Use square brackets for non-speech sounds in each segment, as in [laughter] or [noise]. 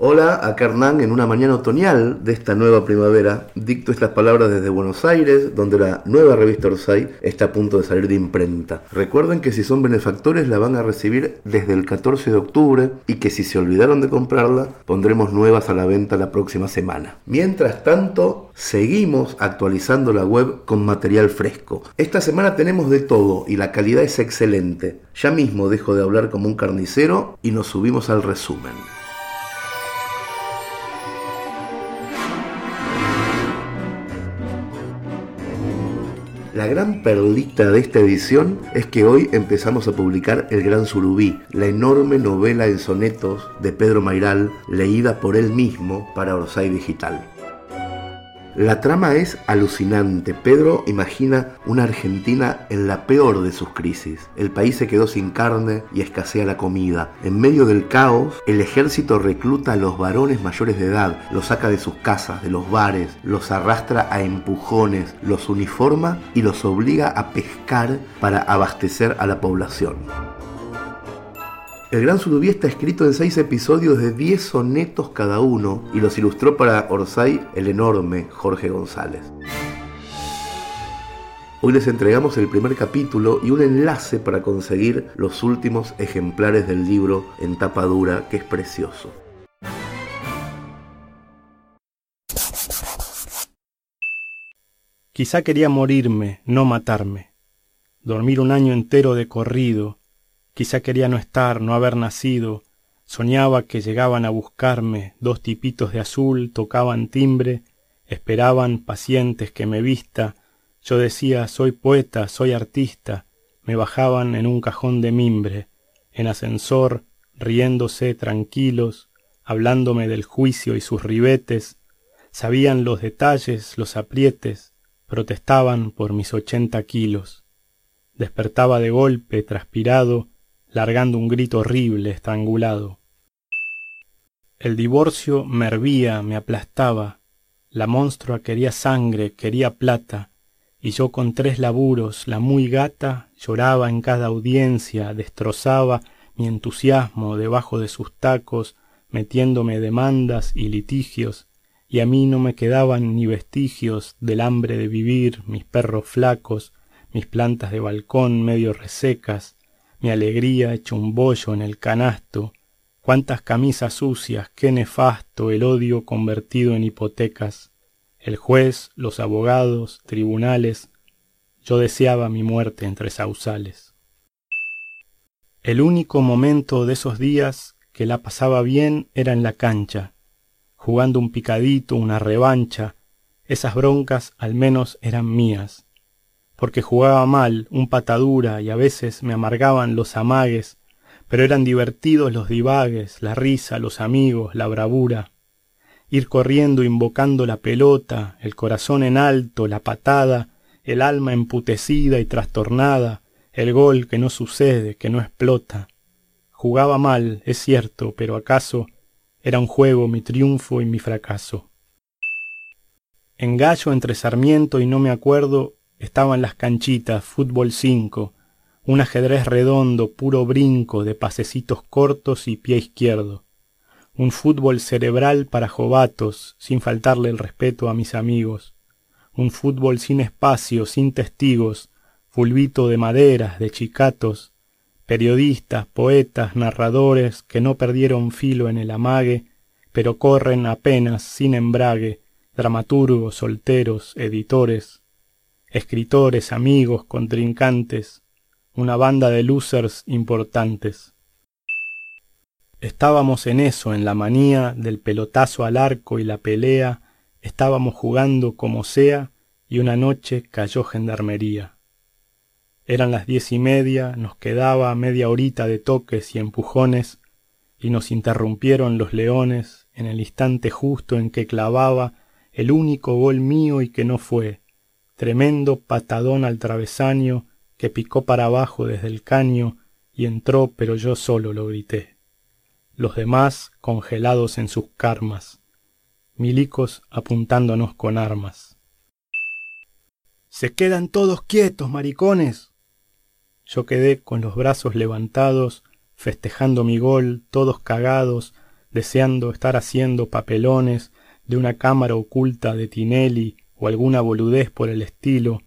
Hola, acá Hernán en una mañana otoñal de esta nueva primavera. Dicto estas palabras desde Buenos Aires, donde la nueva revista Orsay está a punto de salir de imprenta. Recuerden que si son benefactores la van a recibir desde el 14 de octubre y que si se olvidaron de comprarla, pondremos nuevas a la venta la próxima semana. Mientras tanto, seguimos actualizando la web con material fresco. Esta semana tenemos de todo y la calidad es excelente. Ya mismo dejo de hablar como un carnicero y nos subimos al resumen. La gran perlita de esta edición es que hoy empezamos a publicar El Gran Surubí, la enorme novela en sonetos de Pedro Mairal, leída por él mismo para Orsay Digital. La trama es alucinante. Pedro imagina una Argentina en la peor de sus crisis. El país se quedó sin carne y escasea la comida. En medio del caos, el ejército recluta a los varones mayores de edad, los saca de sus casas, de los bares, los arrastra a empujones, los uniforma y los obliga a pescar para abastecer a la población. El Gran Surubí está escrito en seis episodios de diez sonetos cada uno y los ilustró para Orsay el enorme Jorge González. Hoy les entregamos el primer capítulo y un enlace para conseguir los últimos ejemplares del libro en tapa dura, que es precioso. Quizá quería morirme, no matarme, dormir un año entero de corrido, Quizá quería no estar, no haber nacido. Soñaba que llegaban a buscarme dos tipitos de azul, tocaban timbre, esperaban pacientes que me vista. Yo decía, soy poeta, soy artista. Me bajaban en un cajón de mimbre, en ascensor, riéndose tranquilos, hablándome del juicio y sus ribetes. Sabían los detalles, los aprietes, protestaban por mis ochenta kilos. Despertaba de golpe, transpirado, largando un grito horrible, estrangulado. El divorcio me hervía, me aplastaba, la monstrua quería sangre, quería plata, y yo con tres laburos, la muy gata, lloraba en cada audiencia, destrozaba mi entusiasmo debajo de sus tacos, metiéndome demandas y litigios, y a mí no me quedaban ni vestigios del hambre de vivir, mis perros flacos, mis plantas de balcón medio resecas, mi alegría hecho un bollo en el canasto, cuántas camisas sucias, qué nefasto el odio convertido en hipotecas, el juez, los abogados, tribunales, yo deseaba mi muerte entre sausales. El único momento de esos días que la pasaba bien era en la cancha, jugando un picadito, una revancha, esas broncas al menos eran mías porque jugaba mal, un patadura, y a veces me amargaban los amagues, pero eran divertidos los divagues, la risa, los amigos, la bravura. Ir corriendo invocando la pelota, el corazón en alto, la patada, el alma emputecida y trastornada, el gol que no sucede, que no explota. Jugaba mal, es cierto, pero acaso era un juego mi triunfo y mi fracaso. En gallo entre Sarmiento y no me acuerdo Estaban las canchitas, fútbol cinco, un ajedrez redondo, puro brinco de pasecitos cortos y pie izquierdo. Un fútbol cerebral para jovatos, sin faltarle el respeto a mis amigos. Un fútbol sin espacio, sin testigos, fulbito de maderas, de chicatos, periodistas, poetas, narradores que no perdieron filo en el amague, pero corren apenas sin embrague, dramaturgos, solteros, editores, escritores, amigos, contrincantes, una banda de losers importantes. Estábamos en eso, en la manía del pelotazo al arco y la pelea, estábamos jugando como sea, y una noche cayó gendarmería. Eran las diez y media, nos quedaba media horita de toques y empujones, y nos interrumpieron los leones en el instante justo en que clavaba el único gol mío y que no fue, tremendo patadón al travesaño que picó para abajo desde el caño y entró, pero yo solo lo grité. Los demás congelados en sus carmas, milicos apuntándonos con armas. Se quedan todos quietos, maricones. Yo quedé con los brazos levantados, festejando mi gol, todos cagados, deseando estar haciendo papelones de una cámara oculta de Tinelli o alguna boludez por el estilo,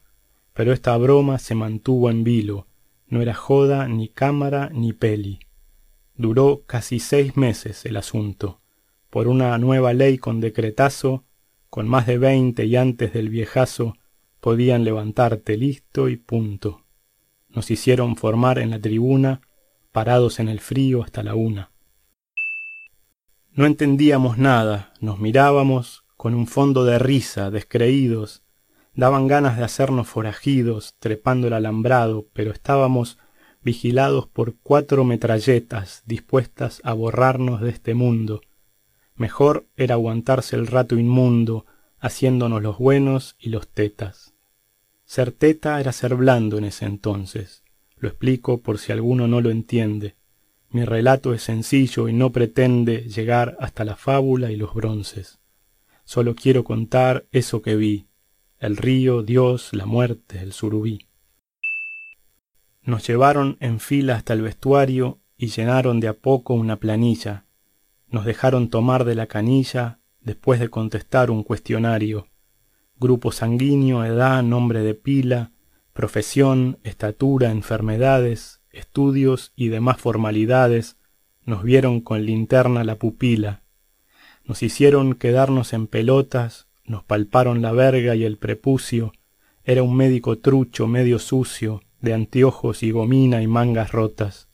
pero esta broma se mantuvo en vilo, no era joda ni cámara ni peli. Duró casi seis meses el asunto. Por una nueva ley con decretazo, con más de veinte y antes del viejazo, podían levantarte listo y punto. Nos hicieron formar en la tribuna, parados en el frío hasta la una. No entendíamos nada, nos mirábamos con un fondo de risa, descreídos, daban ganas de hacernos forajidos, trepando el alambrado, pero estábamos vigilados por cuatro metralletas dispuestas a borrarnos de este mundo. Mejor era aguantarse el rato inmundo, haciéndonos los buenos y los tetas. Ser teta era ser blando en ese entonces. Lo explico por si alguno no lo entiende. Mi relato es sencillo y no pretende llegar hasta la fábula y los bronces. Solo quiero contar eso que vi, el río, Dios, la muerte, el surubí. Nos llevaron en fila hasta el vestuario y llenaron de a poco una planilla. Nos dejaron tomar de la canilla después de contestar un cuestionario. Grupo sanguíneo, edad, nombre de pila, profesión, estatura, enfermedades, estudios y demás formalidades, nos vieron con linterna la pupila. Nos hicieron quedarnos en pelotas, nos palparon la verga y el prepucio. Era un médico trucho, medio sucio, de anteojos y gomina y mangas rotas.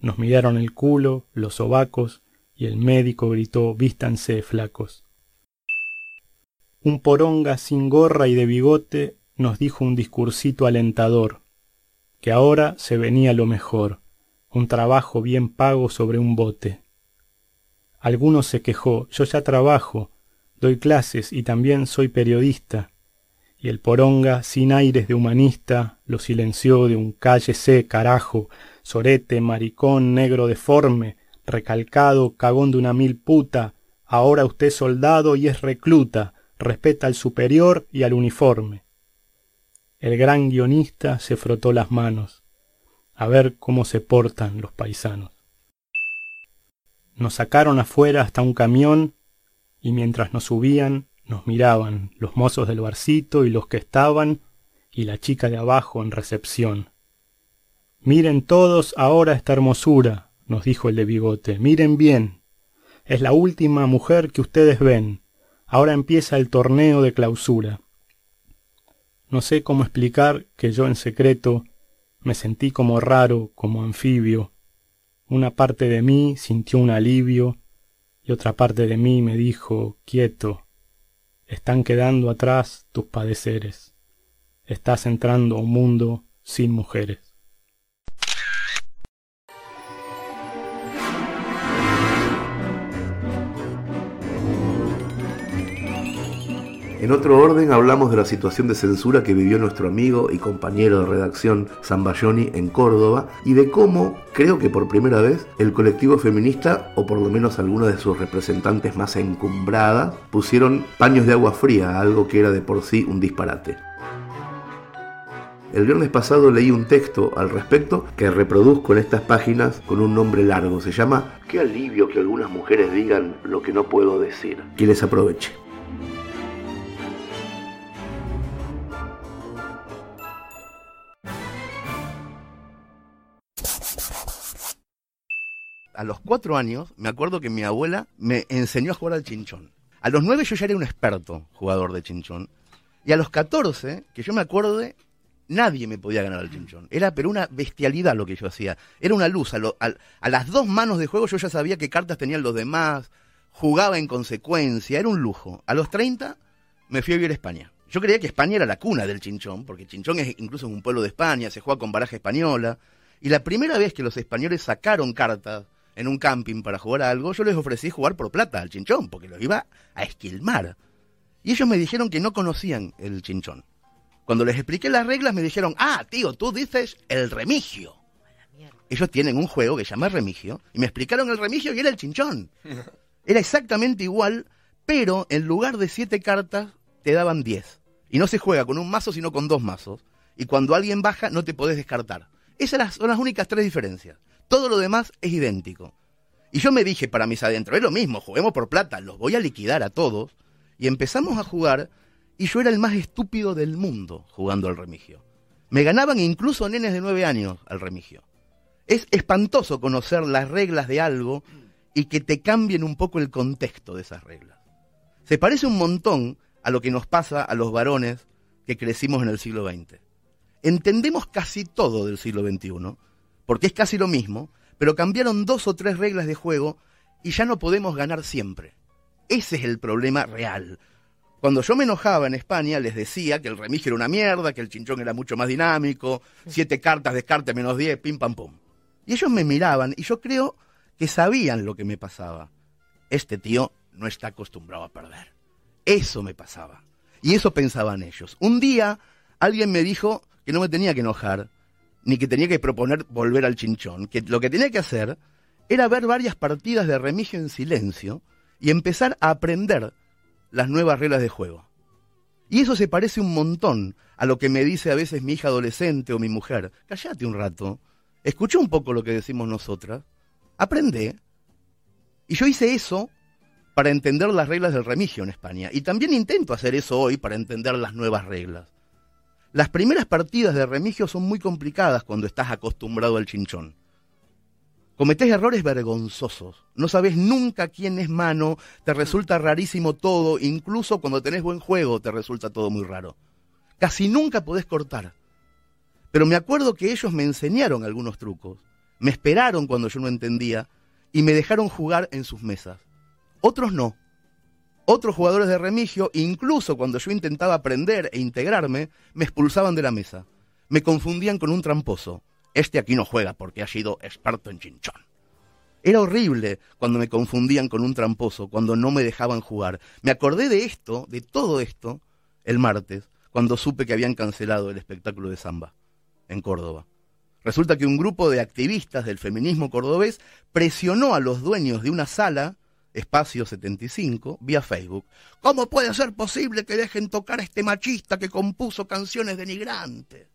Nos miraron el culo, los sobacos, y el médico gritó vístanse flacos. Un poronga sin gorra y de bigote nos dijo un discursito alentador, que ahora se venía lo mejor, un trabajo bien pago sobre un bote. Alguno se quejó, yo ya trabajo, doy clases y también soy periodista, y el poronga, sin aires de humanista, lo silenció de un cállese, carajo, sorete, maricón, negro deforme, recalcado, cagón de una mil puta, ahora usted soldado y es recluta, respeta al superior y al uniforme. El gran guionista se frotó las manos, a ver cómo se portan los paisanos. Nos sacaron afuera hasta un camión y mientras nos subían nos miraban los mozos del barcito y los que estaban y la chica de abajo en recepción. Miren todos ahora esta hermosura, nos dijo el de bigote, miren bien. Es la última mujer que ustedes ven. Ahora empieza el torneo de clausura. No sé cómo explicar que yo en secreto me sentí como raro, como anfibio. Una parte de mí sintió un alivio y otra parte de mí me dijo, quieto, están quedando atrás tus padeceres. Estás entrando a un mundo sin mujeres. En otro orden hablamos de la situación de censura que vivió nuestro amigo y compañero de redacción Zambayoni en Córdoba y de cómo, creo que por primera vez, el colectivo feminista, o por lo menos alguna de sus representantes más encumbradas, pusieron paños de agua fría, algo que era de por sí un disparate. El viernes pasado leí un texto al respecto que reproduzco en estas páginas con un nombre largo. Se llama Qué alivio que algunas mujeres digan lo que no puedo decir. Que les aproveche. A los cuatro años, me acuerdo que mi abuela me enseñó a jugar al chinchón. A los nueve yo ya era un experto jugador de chinchón. Y a los catorce, que yo me acuerde, nadie me podía ganar al chinchón. Era pero una bestialidad lo que yo hacía. Era una luz. A, las dos manos de juego yo ya sabía qué cartas tenían los demás. Jugaba en consecuencia. Era un lujo. A los treinta me fui a vivir a España. Yo creía que España era la cuna del chinchón, porque chinchón es incluso un pueblo de España, se juega con baraja española. Y la primera vez que los españoles sacaron cartas en un camping para jugar a algo, yo les ofrecí jugar por plata al chinchón, porque lo iba a esquilmar. Y ellos me dijeron que no conocían el chinchón. Cuando les expliqué las reglas me dijeron, ah, tío, tú dices el remigio. Ellos tienen un juego que se llama remigio, y me explicaron el remigio y era el chinchón. [laughs] Era exactamente igual, pero en lugar de siete cartas te daban diez. Y no se juega con un mazo, sino con dos mazos. Y cuando alguien baja, no te podés descartar. Esas son las únicas tres diferencias. Todo lo demás es idéntico. Y yo me dije para mis adentro, es lo mismo, juguemos por plata, los voy a liquidar a todos. Y empezamos a jugar y yo era el más estúpido del mundo jugando al remigio. Me ganaban incluso nenes de nueve años al remigio. Es espantoso conocer las reglas de algo y que te cambien un poco el contexto de esas reglas. Se parece un montón a lo que nos pasa a los varones que crecimos en el siglo XX. Entendemos casi todo del siglo XXI, porque es casi lo mismo, pero cambiaron dos o tres reglas de juego y ya no podemos ganar siempre. Ese es el problema real. Cuando yo me enojaba en España, les decía que el remigio era una mierda, que el chinchón era mucho más dinámico, siete cartas, descarte menos diez, pim pam pum. Y ellos me miraban y yo creo que sabían lo que me pasaba. Este tío no está acostumbrado a perder. Eso me pasaba. Y eso pensaban ellos. Un día alguien me dijo que no me tenía que enojar, ni que tenía que proponer volver al chinchón, que lo que tenía que hacer era ver varias partidas de remigio en silencio y empezar a aprender las nuevas reglas de juego. Y eso se parece un montón a lo que me dice a veces mi hija adolescente o mi mujer. Cállate un rato, escucha un poco lo que decimos nosotras, aprende. Y yo hice eso para entender las reglas del remigio en España. Y también intento hacer eso hoy para entender las nuevas reglas. Las primeras partidas de remigio son muy complicadas cuando estás acostumbrado al chinchón. Cometés errores vergonzosos. No sabes nunca quién es mano, te resulta rarísimo todo, incluso cuando tenés buen juego te resulta todo muy raro. Casi nunca podés cortar. Pero me acuerdo que ellos me enseñaron algunos trucos, me esperaron cuando yo no entendía y me dejaron jugar en sus mesas. Otros no. Otros jugadores de remigio, incluso cuando yo intentaba aprender e integrarme, me expulsaban de la mesa. Me confundían con un tramposo este aquí no juega porque ha sido experto en chinchón. Era horrible cuando me confundían con un tramposo, cuando no me dejaban jugar. Me acordé de esto, de todo esto, el martes, cuando supe que habían cancelado el espectáculo de samba en Córdoba. Resulta que un grupo de activistas del feminismo cordobés presionó a los dueños de una sala, Espacio 75, vía Facebook. ¿Cómo puede ser posible que dejen tocar a este machista que compuso canciones denigrantes?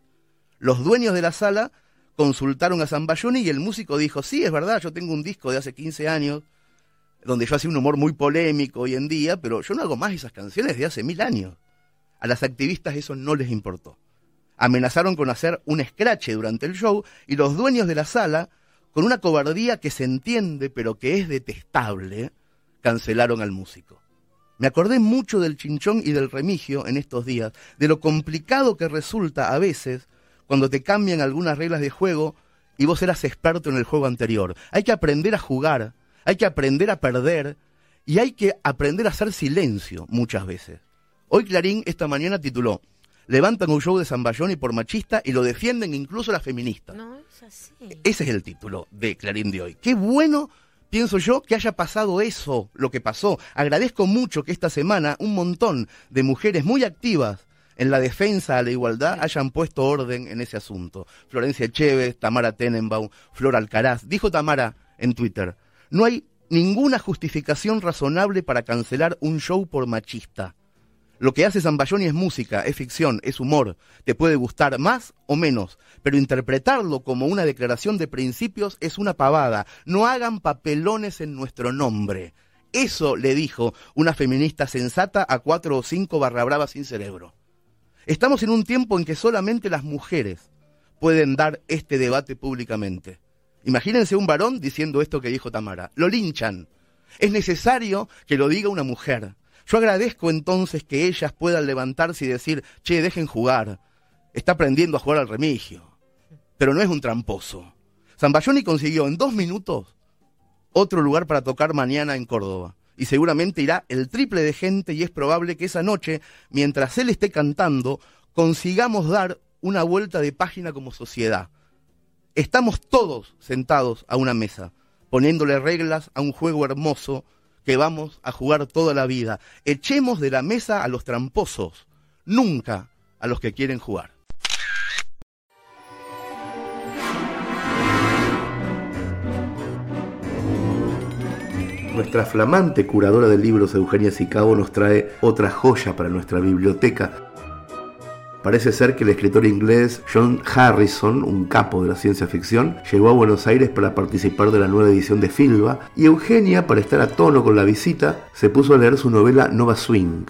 Los dueños de la sala consultaron a Zambayoni y el músico dijo, sí, es verdad, yo tengo un disco de hace 15 años donde yo hacía un humor muy polémico hoy en día, pero yo no hago más esas canciones de hace mil años. A las activistas eso no les importó. Amenazaron con hacer un escrache durante el show y los dueños de la sala, con una cobardía que se entiende pero que es detestable, cancelaron al músico. Me acordé mucho del chinchón y del remigio en estos días, de lo complicado que resulta a veces cuando te cambian algunas reglas de juego y vos eras experto en el juego anterior. Hay que aprender a jugar, hay que aprender a perder y hay que aprender a hacer silencio muchas veces. Hoy Clarín esta mañana tituló Levantan un show de y por machista y lo defienden incluso las feministas. No, es así. Ese es el título de Clarín de hoy. Qué bueno pienso yo que haya pasado eso, lo que pasó. Agradezco mucho que esta semana un montón de mujeres muy activas en la defensa a la igualdad hayan puesto orden en ese asunto. Florencia Echeves, Tamara Tenenbaum, Flor Alcaraz. Dijo Tamara en Twitter, no hay ninguna justificación razonable para cancelar un show por machista. Lo que hace Zambayoni es música, es ficción, es humor. Te puede gustar más o menos, pero interpretarlo como una declaración de principios es una pavada. No hagan papelones en nuestro nombre. Eso le dijo una feminista sensata a cuatro o cinco barra bravas sin cerebro. Estamos en un tiempo en que solamente las mujeres pueden dar este debate públicamente. Imagínense un varón diciendo esto que dijo Tamara. Lo linchan. Es necesario que lo diga una mujer. Yo agradezco entonces que ellas puedan levantarse y decir, che, dejen jugar. Está aprendiendo a jugar al remigio. Pero no es un tramposo. Zambayoni consiguió en dos minutos otro lugar para tocar mañana en Córdoba y seguramente irá el triple de gente y es probable que esa noche, mientras él esté cantando, consigamos dar una vuelta de página como sociedad. Estamos todos sentados a una mesa, poniéndole reglas a un juego hermoso que vamos a jugar toda la vida. Echemos de la mesa a los tramposos, nunca a los que quieren jugar. Nuestra flamante curadora de libros, Eugenia Sicabo, nos trae otra joya para nuestra biblioteca. Parece ser que el escritor inglés John Harrison, un capo de la ciencia ficción, llegó a Buenos Aires para participar de la nueva edición de Filba y Eugenia, para estar a tono con la visita, se puso a leer su novela Nova Swing.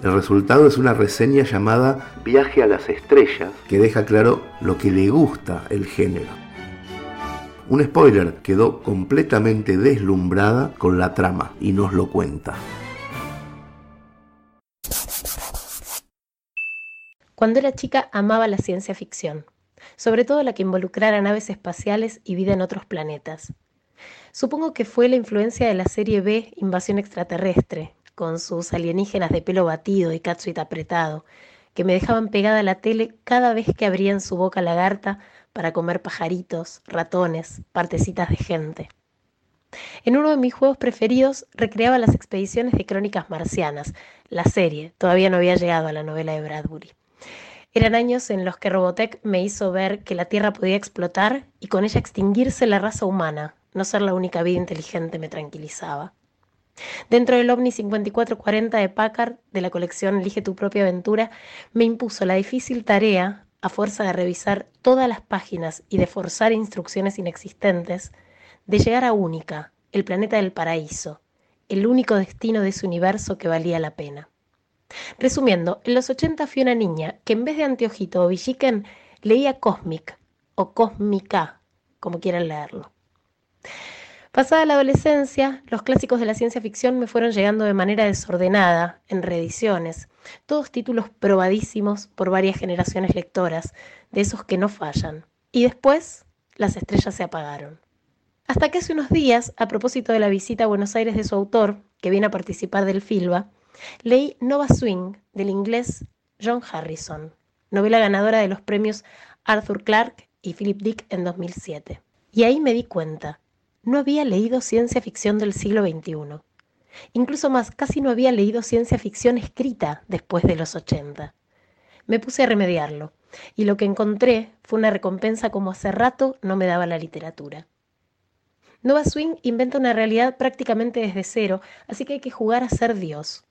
El resultado es una reseña llamada Viaje a las Estrellas, que deja claro lo que le gusta el género. Un spoiler, quedó completamente deslumbrada con la trama y nos lo cuenta. Cuando era chica amaba la ciencia ficción, sobre todo la que involucrara naves espaciales y vida en otros planetas. Supongo que fue la influencia de la serie B Invasión extraterrestre, con sus alienígenas de pelo batido y catsuit apretado, que me dejaban pegada a la tele cada vez que abrían su boca lagarta para comer pajaritos, ratones, partecitas de gente. En uno de mis juegos preferidos recreaba las expediciones de Crónicas Marcianas, la serie, todavía no había llegado a la novela de Bradbury. Eran años en los que Robotech me hizo ver que la Tierra podía explotar y con ella extinguirse la raza humana. No ser la única vida inteligente me tranquilizaba. Dentro del OVNI 5440 de Packard, de la colección Elige tu propia aventura, me impuso la difícil tarea, a fuerza de revisar todas las páginas y de forzar instrucciones inexistentes, de llegar a Única, el planeta del paraíso, el único destino de ese universo que valía la pena. Resumiendo, en los 80 fui una niña que en vez de anteojito o villiquen leía Cosmic o Cósmica, como quieran leerlo. Pasada la adolescencia, los clásicos de la ciencia ficción me fueron llegando de manera desordenada, en reediciones, todos títulos probadísimos por varias generaciones lectoras, de esos que no fallan. Y después, las estrellas se apagaron. Hasta que hace unos días, a propósito de la visita a Buenos Aires de su autor, que viene a participar del FILBA, Leí Nova Swing del inglés John Harrison, novela ganadora de los premios Arthur Clarke y Philip Dick en 2007. Y ahí me di cuenta, no había leído ciencia ficción del siglo XXI. Incluso más, casi no había leído ciencia ficción escrita después de los 80. Me puse a remediarlo, y lo que encontré fue una recompensa como hace rato no me daba la literatura. Nova Swing inventa una realidad prácticamente desde cero, así que hay que jugar a ser Dios.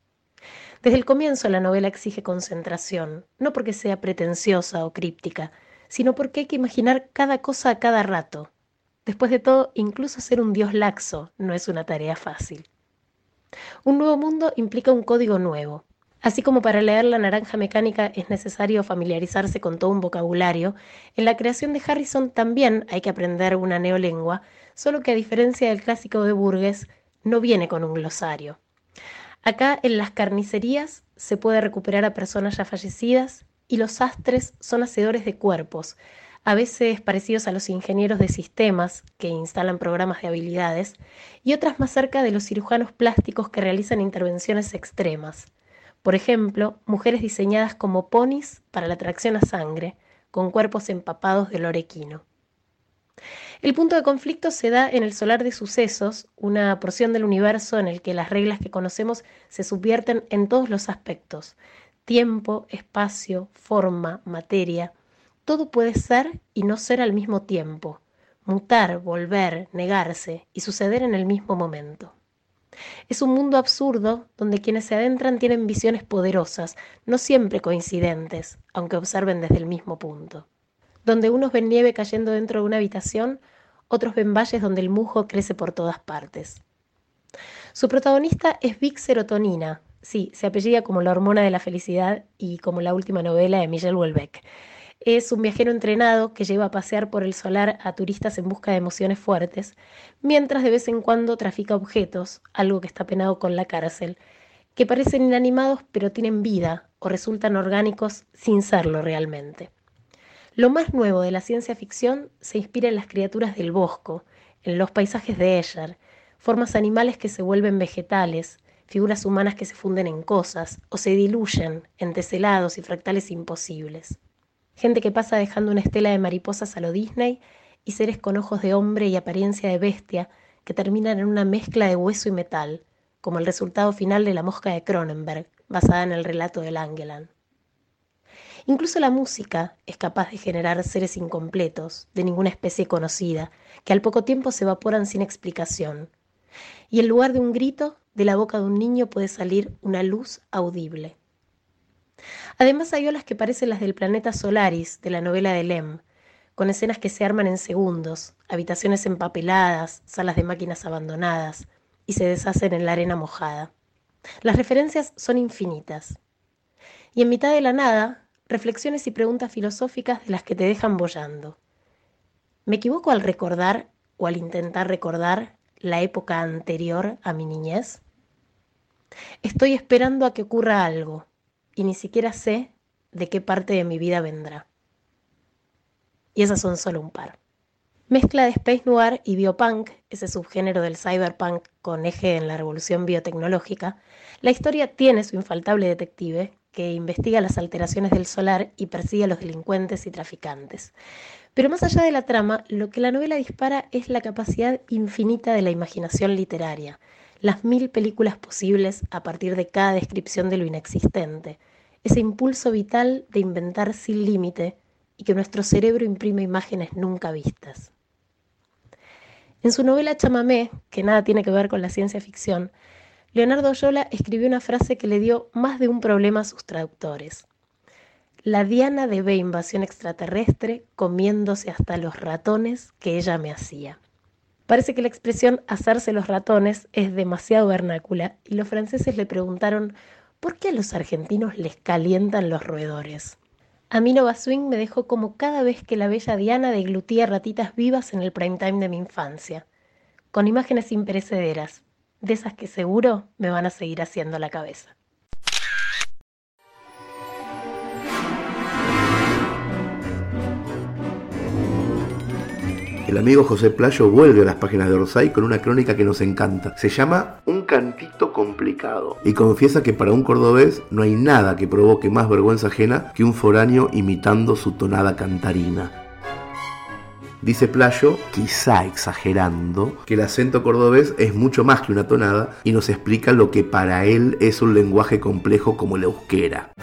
Desde el comienzo la novela exige concentración, no porque sea pretenciosa o críptica, sino porque hay que imaginar cada cosa a cada rato. Después de todo, incluso ser un dios laxo no es una tarea fácil. Un nuevo mundo implica un código nuevo. Así como para leer La Naranja Mecánica es necesario familiarizarse con todo un vocabulario, en la creación de Harrison también hay que aprender una neolengua, solo que a diferencia del clásico de Burgess, no viene con un glosario. Acá en las carnicerías se puede recuperar a personas ya fallecidas y los sastres son hacedores de cuerpos, a veces parecidos a los ingenieros de sistemas que instalan programas de habilidades y otras más cerca de los cirujanos plásticos que realizan intervenciones extremas. Por ejemplo, mujeres diseñadas como ponis para la tracción a sangre, con cuerpos empapados de lorequino. El punto de conflicto se da en el solar de sucesos, una porción del universo en el que las reglas que conocemos se subvierten en todos los aspectos. Tiempo, espacio, forma, materia. Todo puede ser y no ser al mismo tiempo. Mutar, volver, negarse y suceder en el mismo momento. Es un mundo absurdo donde quienes se adentran tienen visiones poderosas, no siempre coincidentes, aunque observen desde el mismo punto donde unos ven nieve cayendo dentro de una habitación, otros ven valles donde el musgo crece por todas partes. Su protagonista es Vic Serotonina, sí, se apellida como la hormona de la felicidad y como la última novela de Michel Houellebecq. Es un viajero entrenado que lleva a pasear por el solar a turistas en busca de emociones fuertes, mientras de vez en cuando trafica objetos, algo que está penado con la cárcel, que parecen inanimados pero tienen vida o resultan orgánicos sin serlo realmente. Lo más nuevo de la ciencia ficción se inspira en las criaturas del bosco, en los paisajes de Escher, formas animales que se vuelven vegetales, figuras humanas que se funden en cosas o se diluyen en teselados y fractales imposibles. Gente que pasa dejando una estela de mariposas a lo Disney y seres con ojos de hombre y apariencia de bestia que terminan en una mezcla de hueso y metal, como el resultado final de La mosca de Cronenberg, basada en el relato de Langeland. Incluso la música es capaz de generar seres incompletos, de ninguna especie conocida, que al poco tiempo se evaporan sin explicación. Y en lugar de un grito, de la boca de un niño puede salir una luz audible. Además hay olas que parecen las del planeta Solaris, de la novela de Lem, con escenas que se arman en segundos, habitaciones empapeladas, salas de máquinas abandonadas, y se deshacen en la arena mojada. Las referencias son infinitas. Y en mitad de la nada, reflexiones y preguntas filosóficas de las que te dejan bollando. ¿Me equivoco al recordar o al intentar recordar la época anterior a mi niñez? Estoy esperando a que ocurra algo y ni siquiera sé de qué parte de mi vida vendrá. Y esas son solo un par. Mezcla de space noir y biopunk, ese subgénero del cyberpunk con eje en la revolución biotecnológica, la historia tiene su infaltable detective que investiga las alteraciones del solar y persigue a los delincuentes y traficantes. Pero más allá de la trama, lo que la novela dispara es la capacidad infinita de la imaginación literaria, las mil películas posibles a partir de cada descripción de lo inexistente, ese impulso vital de inventar sin límite y que nuestro cerebro imprime imágenes nunca vistas. En su novela Chamamé, que nada tiene que ver con la ciencia ficción, Leonardo Yola escribió una frase que le dio más de un problema a sus traductores. La Diana de invasión extraterrestre comiéndose hasta los ratones que ella me hacía. Parece que la expresión hacerse los ratones es demasiado vernácula y los franceses le preguntaron ¿por qué a los argentinos les calientan los roedores? Amino Baswing me dejó como cada vez que la bella Diana deglutía ratitas vivas en el prime time de mi infancia, con imágenes imperecederas, de esas que seguro me van a seguir haciendo la cabeza. El amigo José Playo vuelve a las páginas de Orsay con una crónica que nos encanta. Se llama Un cantito complicado y confiesa que para un cordobés no hay nada que provoque más vergüenza ajena que un foráneo imitando su tonada cantarina. Dice Playo, quizá exagerando, que el acento cordobés es mucho más que una tonada y nos explica lo que para él es un lenguaje complejo como la euskera.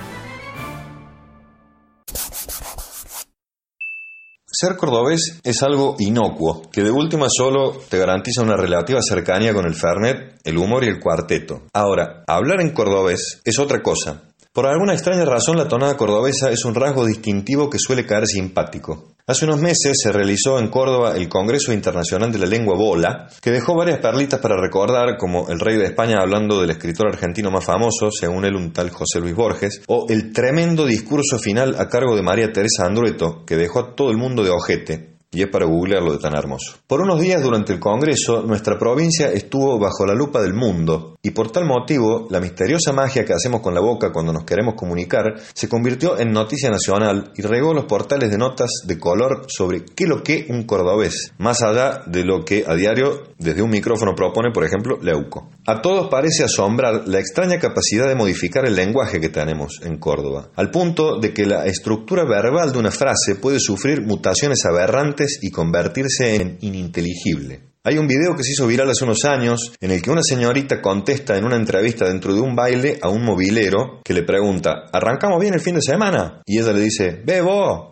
Ser cordobés es algo inocuo, que de última solo te garantiza una relativa cercanía con el Fernet, el humor y el cuarteto. Ahora, hablar en cordobés es otra cosa. Por alguna extraña razón la tonada cordobesa es un rasgo distintivo que suele caer simpático. Hace unos meses se realizó en Córdoba el Congreso Internacional de la Lengua Bola, que dejó varias perlitas para recordar, como el rey de España hablando del escritor argentino más famoso, según él un tal José Luis Borges, o el tremendo discurso final a cargo de María Teresa Andrueto, que dejó a todo el mundo de ojete, y es para googlearlo de tan hermoso. Por unos días durante el Congreso, nuestra provincia estuvo bajo la lupa del mundo, y por tal motivo, la misteriosa magia que hacemos con la boca cuando nos queremos comunicar se convirtió en noticia nacional y regó los portales de notas de color sobre qué lo que un cordobés, más allá de lo que a diario desde un micrófono propone, por ejemplo, Leuco. A todos parece asombrar la extraña capacidad de modificar el lenguaje que tenemos en Córdoba, al punto de que la estructura verbal de una frase puede sufrir mutaciones aberrantes y convertirse en ininteligible. Hay un video que se hizo viral hace unos años en el que una señorita contesta en una entrevista dentro de un baile a un movilero que le pregunta, ¿arrancamos bien el fin de semana? Y ella le dice, ve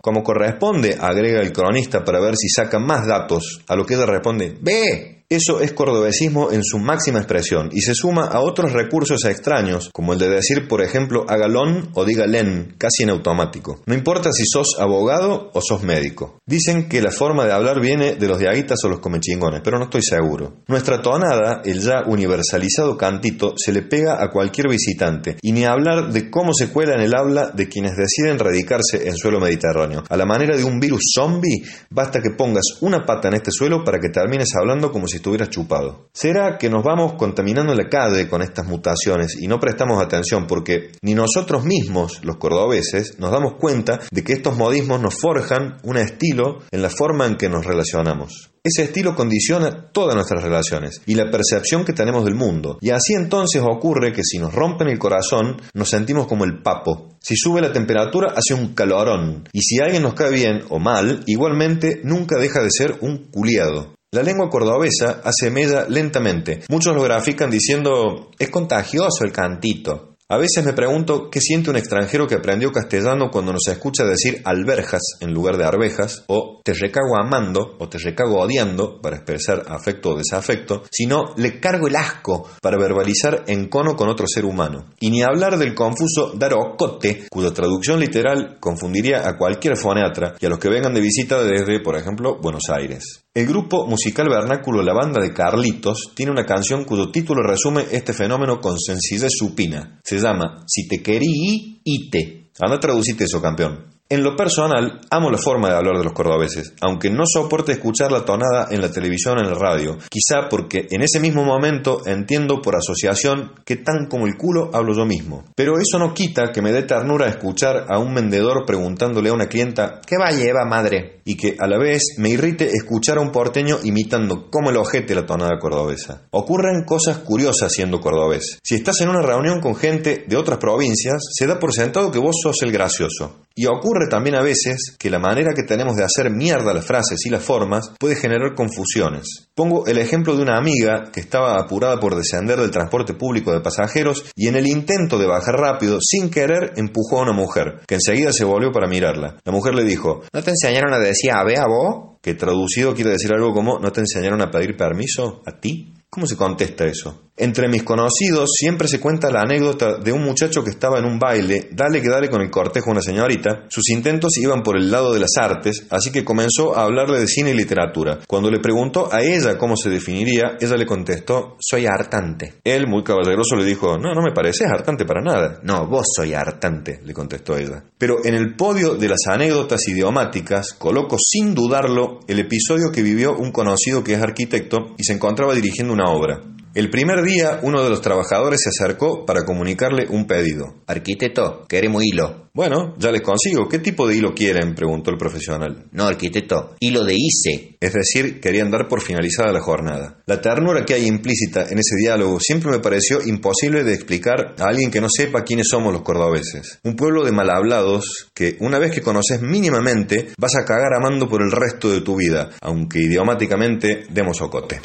como corresponde, agrega el cronista para ver si saca más datos, a lo que ella responde, ve, eso es cordobesismo en su máxima expresión y se suma a otros recursos extraños, como el de decir, por ejemplo, hagalón o dígalen, casi en automático. No importa si sos abogado o sos médico. Dicen que la forma de hablar viene de los diaguitas o los comechingones, pero no estoy seguro. Nuestra tonada, el ya universalizado cantito, se le pega a cualquier visitante, y ni hablar de cómo se cuela en el habla de quienes deciden radicarse en suelo mediterráneo. A la manera de un virus zombie, basta que pongas una pata en este suelo para que termines hablando como si estuviera chupado. ¿Será que nos vamos contaminando la calle con estas mutaciones y no prestamos atención porque ni nosotros mismos, los cordobeses, nos damos cuenta de que estos modismos nos forjan un estilo en la forma en que nos relacionamos? Ese estilo condiciona todas nuestras relaciones y la percepción que tenemos del mundo. Y así entonces ocurre que si nos rompen el corazón, nos sentimos como el papo. Si sube la temperatura, hace un calorón. Y si alguien nos cae bien o mal, igualmente nunca deja de ser un culiado. La lengua cordobesa hace lentamente. Muchos lo grafican diciendo es contagioso el cantito. A veces me pregunto qué siente un extranjero que aprendió castellano cuando nos escucha decir alberjas en lugar de arvejas, o te recago amando, o te recago odiando, para expresar afecto o desafecto, sino le cargo el asco para verbalizar encono con otro ser humano. Y ni hablar del confuso darocote, cuya traducción literal confundiría a cualquier foneatra y a los que vengan de visita desde, por ejemplo, Buenos Aires. El grupo musical vernáculo La Banda de Carlitos tiene una canción cuyo título resume este fenómeno con sencillez supina. Llama Si te querí, ite. Anda, traducite eso, campeón. En lo personal, amo la forma de hablar de los cordobeses, aunque no soporte escuchar la tonada en la televisión o en la radio, quizá porque en ese mismo momento entiendo por asociación que tan como el culo hablo yo mismo. Pero eso no quita que me dé ternura escuchar a un vendedor preguntándole a una clienta ¿qué va a llevar, madre? y que a la vez me irrite escuchar a un porteño imitando como el ojete la tonada cordobesa. Ocurren cosas curiosas siendo cordobés. Si estás en una reunión con gente de otras provincias, se da por sentado que vos sos el gracioso. Y ocurre también a veces que la manera que tenemos de hacer mierda las frases y las formas puede generar confusiones. Pongo el ejemplo de una amiga que estaba apurada por descender del transporte público de pasajeros y en el intento de bajar rápido, sin querer, empujó a una mujer, que enseguida se volvió para mirarla. La mujer le dijo, ¿no te enseñaron a decir a a vos? Que traducido quiere decir algo como, ¿no te enseñaron a pedir permiso a ti? ¿Cómo se contesta eso? Entre mis conocidos siempre se cuenta la anécdota de un muchacho que estaba en un baile, dale que dale con el cortejo a una señorita. Sus intentos iban por el lado de las artes, así que comenzó a hablarle de cine y literatura. Cuando le preguntó a ella cómo se definiría, ella le contestó, soy hartante. Él, muy caballeroso, le dijo, no, no me pareces hartante para nada. No, vos soy hartante, le contestó ella. Pero en el podio de las anécdotas idiomáticas coloco sin dudarlo el episodio que vivió un conocido que es arquitecto y se encontraba dirigiendo una obra. El primer día, uno de los trabajadores se acercó para comunicarle un pedido. Arquitecto, queremos hilo. Bueno, ya les consigo. ¿Qué tipo de hilo quieren? preguntó el profesional. No, arquitecto, hilo de ICE. Es decir, querían dar por finalizada la jornada. La ternura que hay implícita en ese diálogo siempre me pareció imposible de explicar a alguien que no sepa quiénes somos los cordobeses. Un pueblo de malhablados que, una vez que conoces mínimamente, vas a cagar amando por el resto de tu vida, aunque idiomáticamente demos ocote.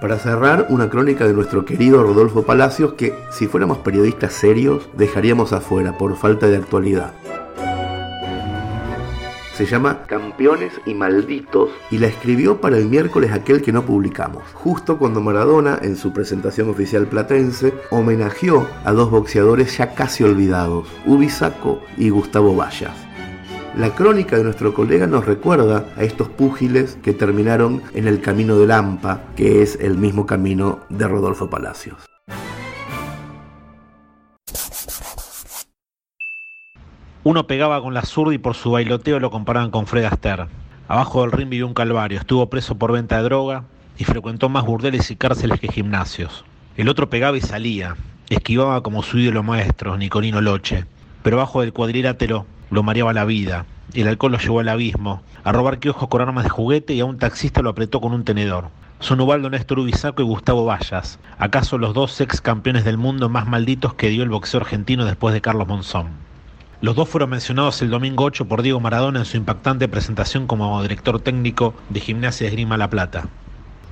Para cerrar, una crónica de nuestro querido Rodolfo Palacios que, si fuéramos periodistas serios, dejaríamos afuera por falta de actualidad. Se llama Campeones y Malditos y la escribió para el miércoles aquel que no publicamos, justo cuando Maradona, en su presentación oficial platense, homenajeó a dos boxeadores ya casi olvidados, Ubisaco y Gustavo Vallas. La crónica de nuestro colega nos recuerda a estos púgiles que terminaron en el camino de Lampa, que es el mismo camino de Rodolfo Palacios. Uno pegaba con la zurda y por su bailoteo lo comparaban con Fred Astaire. Abajo del ring vivió un calvario, estuvo preso por venta de droga y frecuentó más burdeles y cárceles que gimnasios. El otro pegaba y salía, esquivaba como su ídolo maestro, Nicolino Loche, pero bajo del cuadrilátero lo mareaba la vida. El alcohol lo llevó al abismo, a robar kioscos con armas de juguete y a un taxista lo apretó con un tenedor. Son Ubaldo Néstor Ubisaco y Gustavo Vallas, acaso los dos ex campeones del mundo más malditos que dio el boxeo argentino después de Carlos Monzón. Los dos fueron mencionados el domingo 8 por Diego Maradona en su impactante presentación como director técnico de Gimnasia de Esgrima La Plata.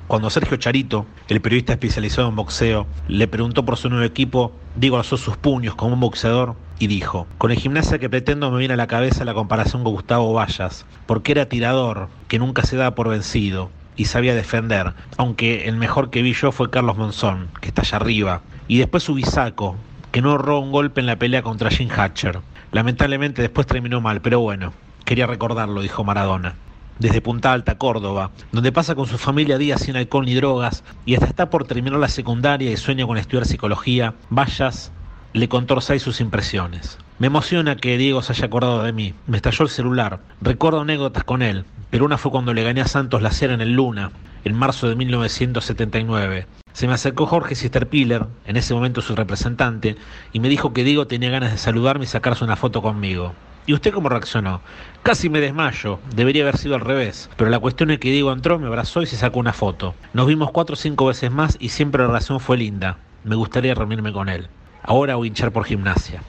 Cuando Sergio Charito, el periodista especializado en boxeo, le preguntó por su nuevo equipo, Diego alzó sus puños como un boxeador y dijo, con el gimnasia que pretendo me viene a la cabeza la comparación con Gustavo Vallas, porque era tirador, que nunca se daba por vencido y sabía defender, aunque el mejor que vi yo fue Carlos Monzón, que está allá arriba, y después Ubisaco, que no ahorró un golpe en la pelea contra Jim Hatcher. Lamentablemente después terminó mal, pero bueno, quería recordarlo, dijo Maradona desde Punta Alta, Córdoba, donde pasa con su familia días sin alcohol ni drogas y hasta está por terminar la secundaria y sueña con estudiar psicología, Vallas le contó seis sus impresiones. Me emociona que Diego se haya acordado de mí. Me estalló el celular. Recuerdo anécdotas con él, pero una fue cuando le gané a Santos la cera en el Luna, en marzo de 1979. Se me acercó Jorge Sisterpiller, en ese momento su representante, y me dijo que Diego tenía ganas de saludarme y sacarse una foto conmigo. ¿Y usted cómo reaccionó? Casi me desmayo, debería haber sido al revés, pero la cuestión es que Diego entró, me abrazó y se sacó una foto. Nos vimos cuatro o cinco veces más y siempre la relación fue linda. Me gustaría reunirme con él. Ahora a hinchar por gimnasia.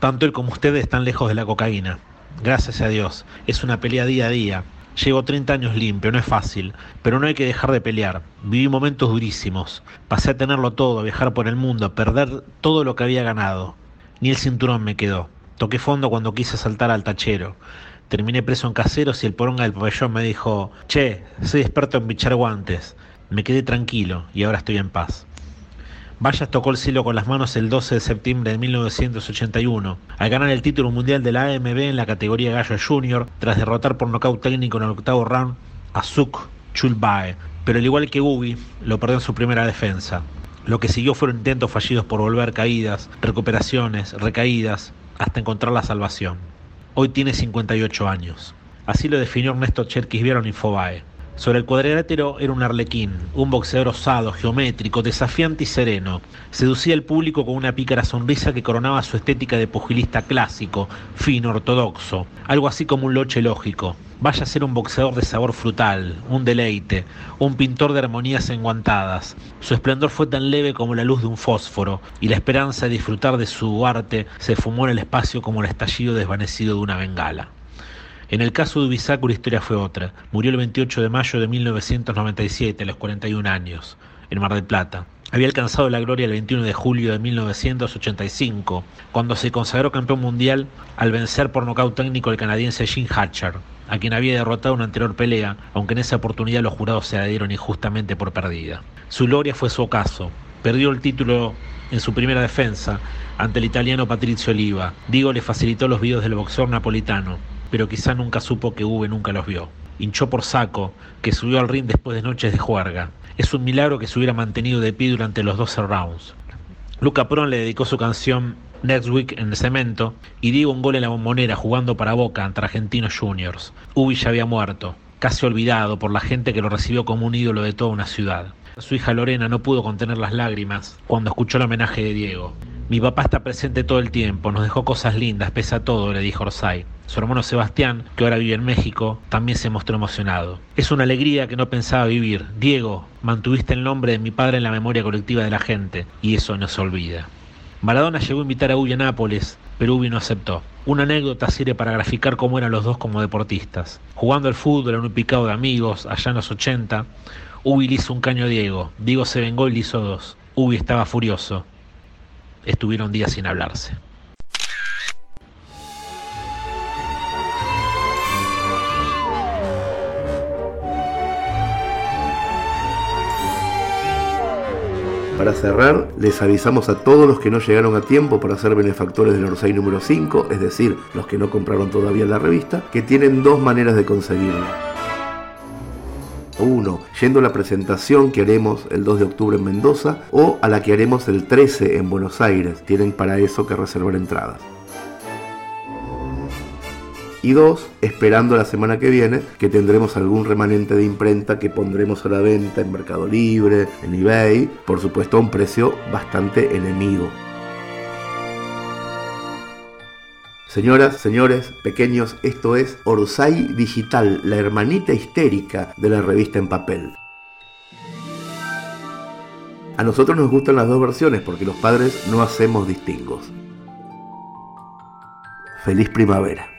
Tanto él como ustedes están lejos de la cocaína. Gracias a Dios. Es una pelea día a día. Llevo 30 años limpio, no es fácil, pero no hay que dejar de pelear. Viví momentos durísimos. Pasé a tenerlo todo, a viajar por el mundo, a perder todo lo que había ganado. Ni el cinturón me quedó. Toqué fondo cuando quise saltar al tachero. Terminé preso en caseros y el poronga del pabellón me dijo, che, soy experto en bichar guantes. Me quedé tranquilo y ahora estoy en paz. Vallas tocó el cielo con las manos el 12 de septiembre de 1981, al ganar el título mundial de la AMB en la categoría Gallo Junior, tras derrotar por nocaut técnico en el octavo round a Suk Chulbae. Pero al igual que Ubi, lo perdió en su primera defensa. Lo que siguió fueron intentos fallidos por volver caídas, recuperaciones, recaídas, hasta encontrar la salvación. Hoy tiene 58 años. Así lo definió Ernesto Cherkis Vieron Infobae. Sobre el cuadrilátero era un arlequín, un boxeador osado, geométrico, desafiante y sereno. Seducía al público con una pícara sonrisa que coronaba su estética de pugilista clásico, fino, ortodoxo, algo así como un loche lógico. Vaya a ser un boxeador de sabor frutal, un deleite, un pintor de armonías enguantadas. Su esplendor fue tan leve como la luz de un fósforo, y la esperanza de disfrutar de su arte se fumó en el espacio como el estallido desvanecido de una bengala. En el caso de Ubisaku la historia fue otra. Murió el 28 de mayo de 1997, a los 41 años, en Mar del Plata. Había alcanzado la gloria el 21 de julio de 1985, cuando se consagró campeón mundial al vencer por nocaut técnico al canadiense Jim Hatcher, a quien había derrotado en una anterior pelea, aunque en esa oportunidad los jurados se la dieron injustamente por perdida. Su gloria fue su ocaso. Perdió el título en su primera defensa ante el italiano Patrizio Oliva. Digo le facilitó los videos del boxeador napolitano, pero quizá nunca supo que Uve nunca los vio. Hinchó por saco, que subió al ring después de noches de juerga. Es un milagro que se hubiera mantenido de pie durante los 12 rounds. Luca Pron le dedicó su canción Next Week en el cemento y dio un gol en la bombonera jugando para Boca ante Argentinos Juniors. Ubi ya había muerto, casi olvidado por la gente que lo recibió como un ídolo de toda una ciudad. Su hija Lorena no pudo contener las lágrimas cuando escuchó el homenaje de Diego. Mi papá está presente todo el tiempo, nos dejó cosas lindas, pese a todo, le dijo Orsay. Su hermano Sebastián, que ahora vive en México, también se mostró emocionado. Es una alegría que no pensaba vivir. Diego, mantuviste el nombre de mi padre en la memoria colectiva de la gente, y eso no se olvida. Maradona llegó a invitar a Ubi a Nápoles, pero Ubi no aceptó. Una anécdota sirve para graficar cómo eran los dos como deportistas. Jugando al fútbol en un picado de amigos, allá en los 80, Ubi le hizo un caño a Diego. Diego se vengó y le hizo dos. Ubi estaba furioso estuvieron días sin hablarse. Para cerrar, les avisamos a todos los que no llegaron a tiempo para ser benefactores del Orsay número 5, es decir, los que no compraron todavía la revista, que tienen dos maneras de conseguirla. Uno, yendo a la presentación que haremos el 2 de octubre en Mendoza o a la que haremos el 13 en Buenos Aires. Tienen para eso que reservar entradas. Y dos, esperando la semana que viene que tendremos algún remanente de imprenta que pondremos a la venta en Mercado Libre, en eBay, por supuesto a un precio bastante enemigo. Señoras, señores, pequeños, esto es Orsay Digital, la hermanita histérica de la revista en papel. A nosotros nos gustan las dos versiones porque los padres no hacemos distingos. Feliz primavera.